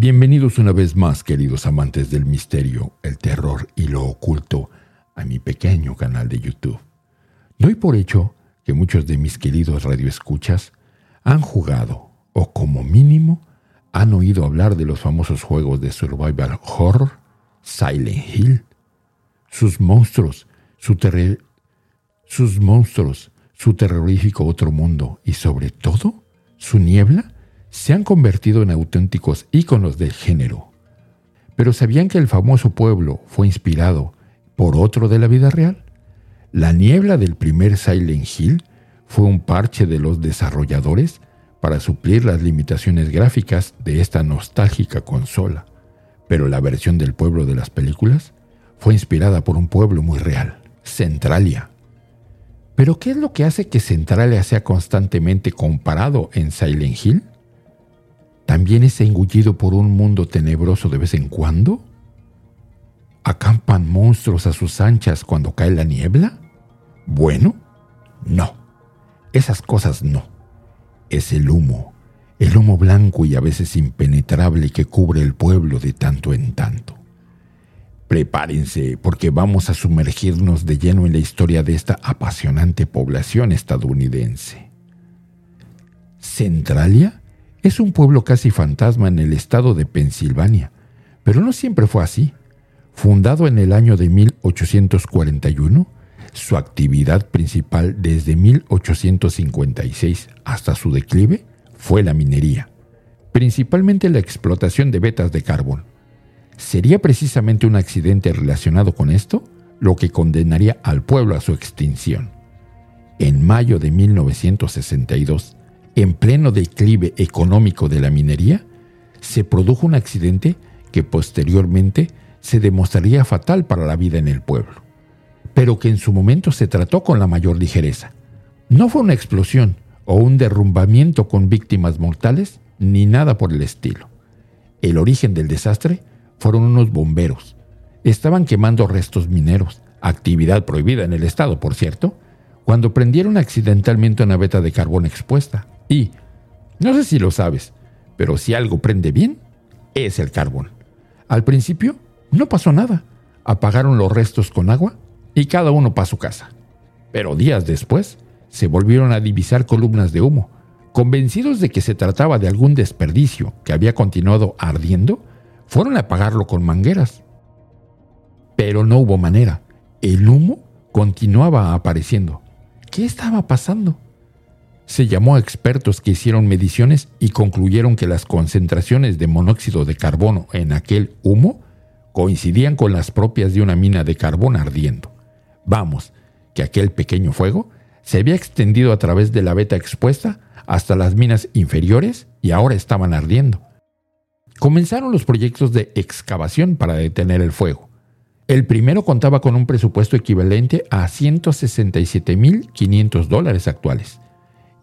Bienvenidos una vez más, queridos amantes del misterio, el terror y lo oculto, a mi pequeño canal de YouTube. Doy por hecho que muchos de mis queridos radioescuchas han jugado, o como mínimo, han oído hablar de los famosos juegos de survival horror, Silent Hill, sus monstruos, su sus monstruos, su terrorífico otro mundo y sobre todo, su niebla se han convertido en auténticos íconos del género. Pero ¿sabían que el famoso pueblo fue inspirado por otro de la vida real? La niebla del primer Silent Hill fue un parche de los desarrolladores para suplir las limitaciones gráficas de esta nostálgica consola. Pero la versión del pueblo de las películas fue inspirada por un pueblo muy real, Centralia. Pero ¿qué es lo que hace que Centralia sea constantemente comparado en Silent Hill? ¿También es engullido por un mundo tenebroso de vez en cuando? ¿Acampan monstruos a sus anchas cuando cae la niebla? Bueno, no. Esas cosas no. Es el humo, el humo blanco y a veces impenetrable que cubre el pueblo de tanto en tanto. Prepárense porque vamos a sumergirnos de lleno en la historia de esta apasionante población estadounidense. ¿Centralia? Es un pueblo casi fantasma en el estado de Pensilvania, pero no siempre fue así. Fundado en el año de 1841, su actividad principal desde 1856 hasta su declive fue la minería, principalmente la explotación de vetas de carbón. ¿Sería precisamente un accidente relacionado con esto lo que condenaría al pueblo a su extinción? En mayo de 1962, en pleno declive económico de la minería, se produjo un accidente que posteriormente se demostraría fatal para la vida en el pueblo, pero que en su momento se trató con la mayor ligereza. No fue una explosión o un derrumbamiento con víctimas mortales, ni nada por el estilo. El origen del desastre fueron unos bomberos. Estaban quemando restos mineros, actividad prohibida en el estado, por cierto, cuando prendieron accidentalmente una veta de carbón expuesta. Y, no sé si lo sabes, pero si algo prende bien, es el carbón. Al principio, no pasó nada. Apagaron los restos con agua y cada uno para su casa. Pero días después, se volvieron a divisar columnas de humo. Convencidos de que se trataba de algún desperdicio que había continuado ardiendo, fueron a apagarlo con mangueras. Pero no hubo manera. El humo continuaba apareciendo. ¿Qué estaba pasando? Se llamó a expertos que hicieron mediciones y concluyeron que las concentraciones de monóxido de carbono en aquel humo coincidían con las propias de una mina de carbón ardiendo. Vamos, que aquel pequeño fuego se había extendido a través de la veta expuesta hasta las minas inferiores y ahora estaban ardiendo. Comenzaron los proyectos de excavación para detener el fuego. El primero contaba con un presupuesto equivalente a 167.500 dólares actuales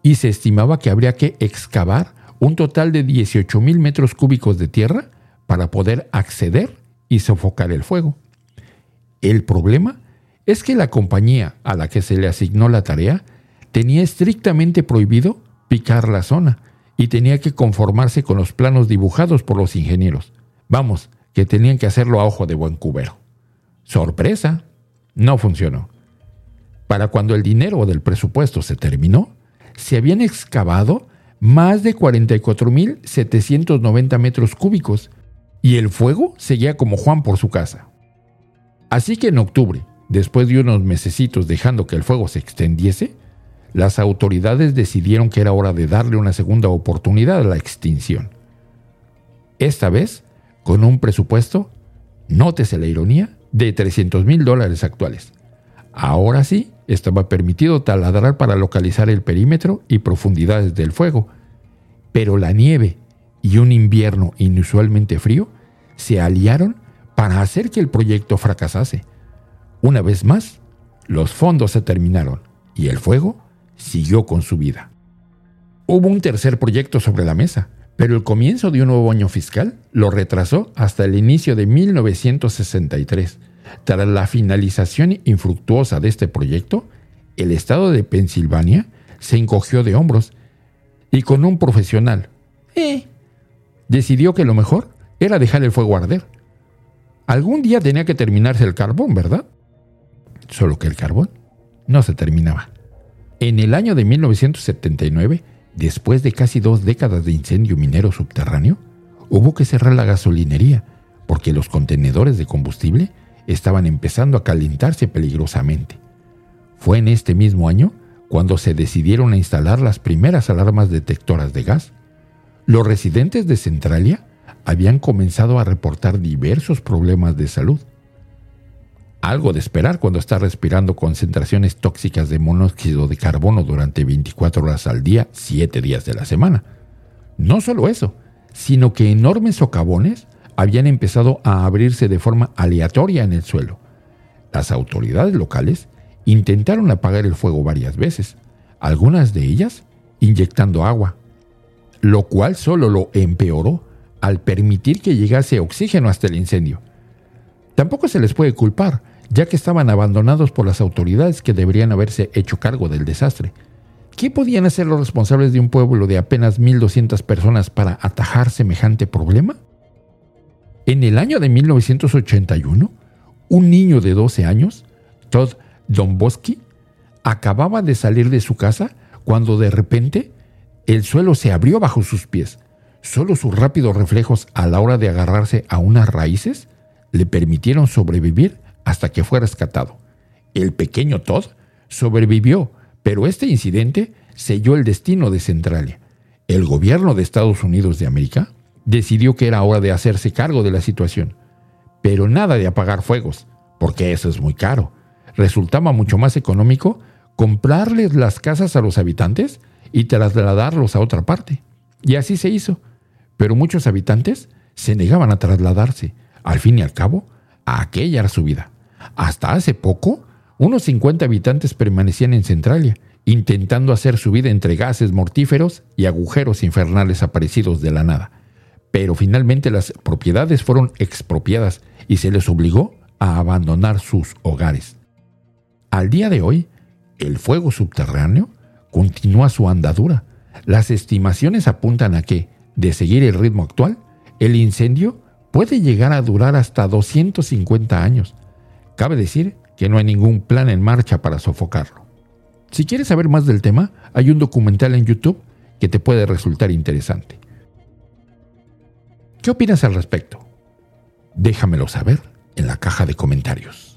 y se estimaba que habría que excavar un total de 18 mil metros cúbicos de tierra para poder acceder y sofocar el fuego. El problema es que la compañía a la que se le asignó la tarea tenía estrictamente prohibido picar la zona y tenía que conformarse con los planos dibujados por los ingenieros. Vamos, que tenían que hacerlo a ojo de buen cubero. Sorpresa, no funcionó. Para cuando el dinero del presupuesto se terminó, se habían excavado más de 44.790 metros cúbicos y el fuego seguía como Juan por su casa. Así que en octubre, después de unos mesecitos dejando que el fuego se extendiese, las autoridades decidieron que era hora de darle una segunda oportunidad a la extinción. Esta vez, con un presupuesto, nótese la ironía, de 300 mil dólares actuales. Ahora sí, estaba permitido taladrar para localizar el perímetro y profundidades del fuego, pero la nieve y un invierno inusualmente frío se aliaron para hacer que el proyecto fracasase. Una vez más, los fondos se terminaron y el fuego siguió con su vida. Hubo un tercer proyecto sobre la mesa, pero el comienzo de un nuevo año fiscal lo retrasó hasta el inicio de 1963 tras la finalización infructuosa de este proyecto, el estado de Pensilvania se encogió de hombros y con un profesional, eh, decidió que lo mejor era dejar el fuego arder. Algún día tenía que terminarse el carbón, ¿verdad? Solo que el carbón no se terminaba. En el año de 1979, después de casi dos décadas de incendio minero subterráneo, hubo que cerrar la gasolinería porque los contenedores de combustible estaban empezando a calentarse peligrosamente. Fue en este mismo año cuando se decidieron a instalar las primeras alarmas detectoras de gas. Los residentes de Centralia habían comenzado a reportar diversos problemas de salud. Algo de esperar cuando está respirando concentraciones tóxicas de monóxido de carbono durante 24 horas al día, 7 días de la semana. No solo eso, sino que enormes socavones habían empezado a abrirse de forma aleatoria en el suelo. Las autoridades locales intentaron apagar el fuego varias veces, algunas de ellas inyectando agua, lo cual solo lo empeoró al permitir que llegase oxígeno hasta el incendio. Tampoco se les puede culpar, ya que estaban abandonados por las autoridades que deberían haberse hecho cargo del desastre. ¿Qué podían hacer los responsables de un pueblo de apenas 1.200 personas para atajar semejante problema? En el año de 1981, un niño de 12 años, Todd Domboski, acababa de salir de su casa cuando de repente el suelo se abrió bajo sus pies. Solo sus rápidos reflejos a la hora de agarrarse a unas raíces le permitieron sobrevivir hasta que fue rescatado. El pequeño Todd sobrevivió, pero este incidente selló el destino de Centralia. El gobierno de Estados Unidos de América decidió que era hora de hacerse cargo de la situación. Pero nada de apagar fuegos, porque eso es muy caro. Resultaba mucho más económico comprarles las casas a los habitantes y trasladarlos a otra parte. Y así se hizo. Pero muchos habitantes se negaban a trasladarse. Al fin y al cabo, a aquella era su vida. Hasta hace poco, unos 50 habitantes permanecían en Centralia, intentando hacer su vida entre gases mortíferos y agujeros infernales aparecidos de la nada pero finalmente las propiedades fueron expropiadas y se les obligó a abandonar sus hogares. Al día de hoy, el fuego subterráneo continúa su andadura. Las estimaciones apuntan a que, de seguir el ritmo actual, el incendio puede llegar a durar hasta 250 años. Cabe decir que no hay ningún plan en marcha para sofocarlo. Si quieres saber más del tema, hay un documental en YouTube que te puede resultar interesante. ¿Qué opinas al respecto? Déjamelo saber en la caja de comentarios.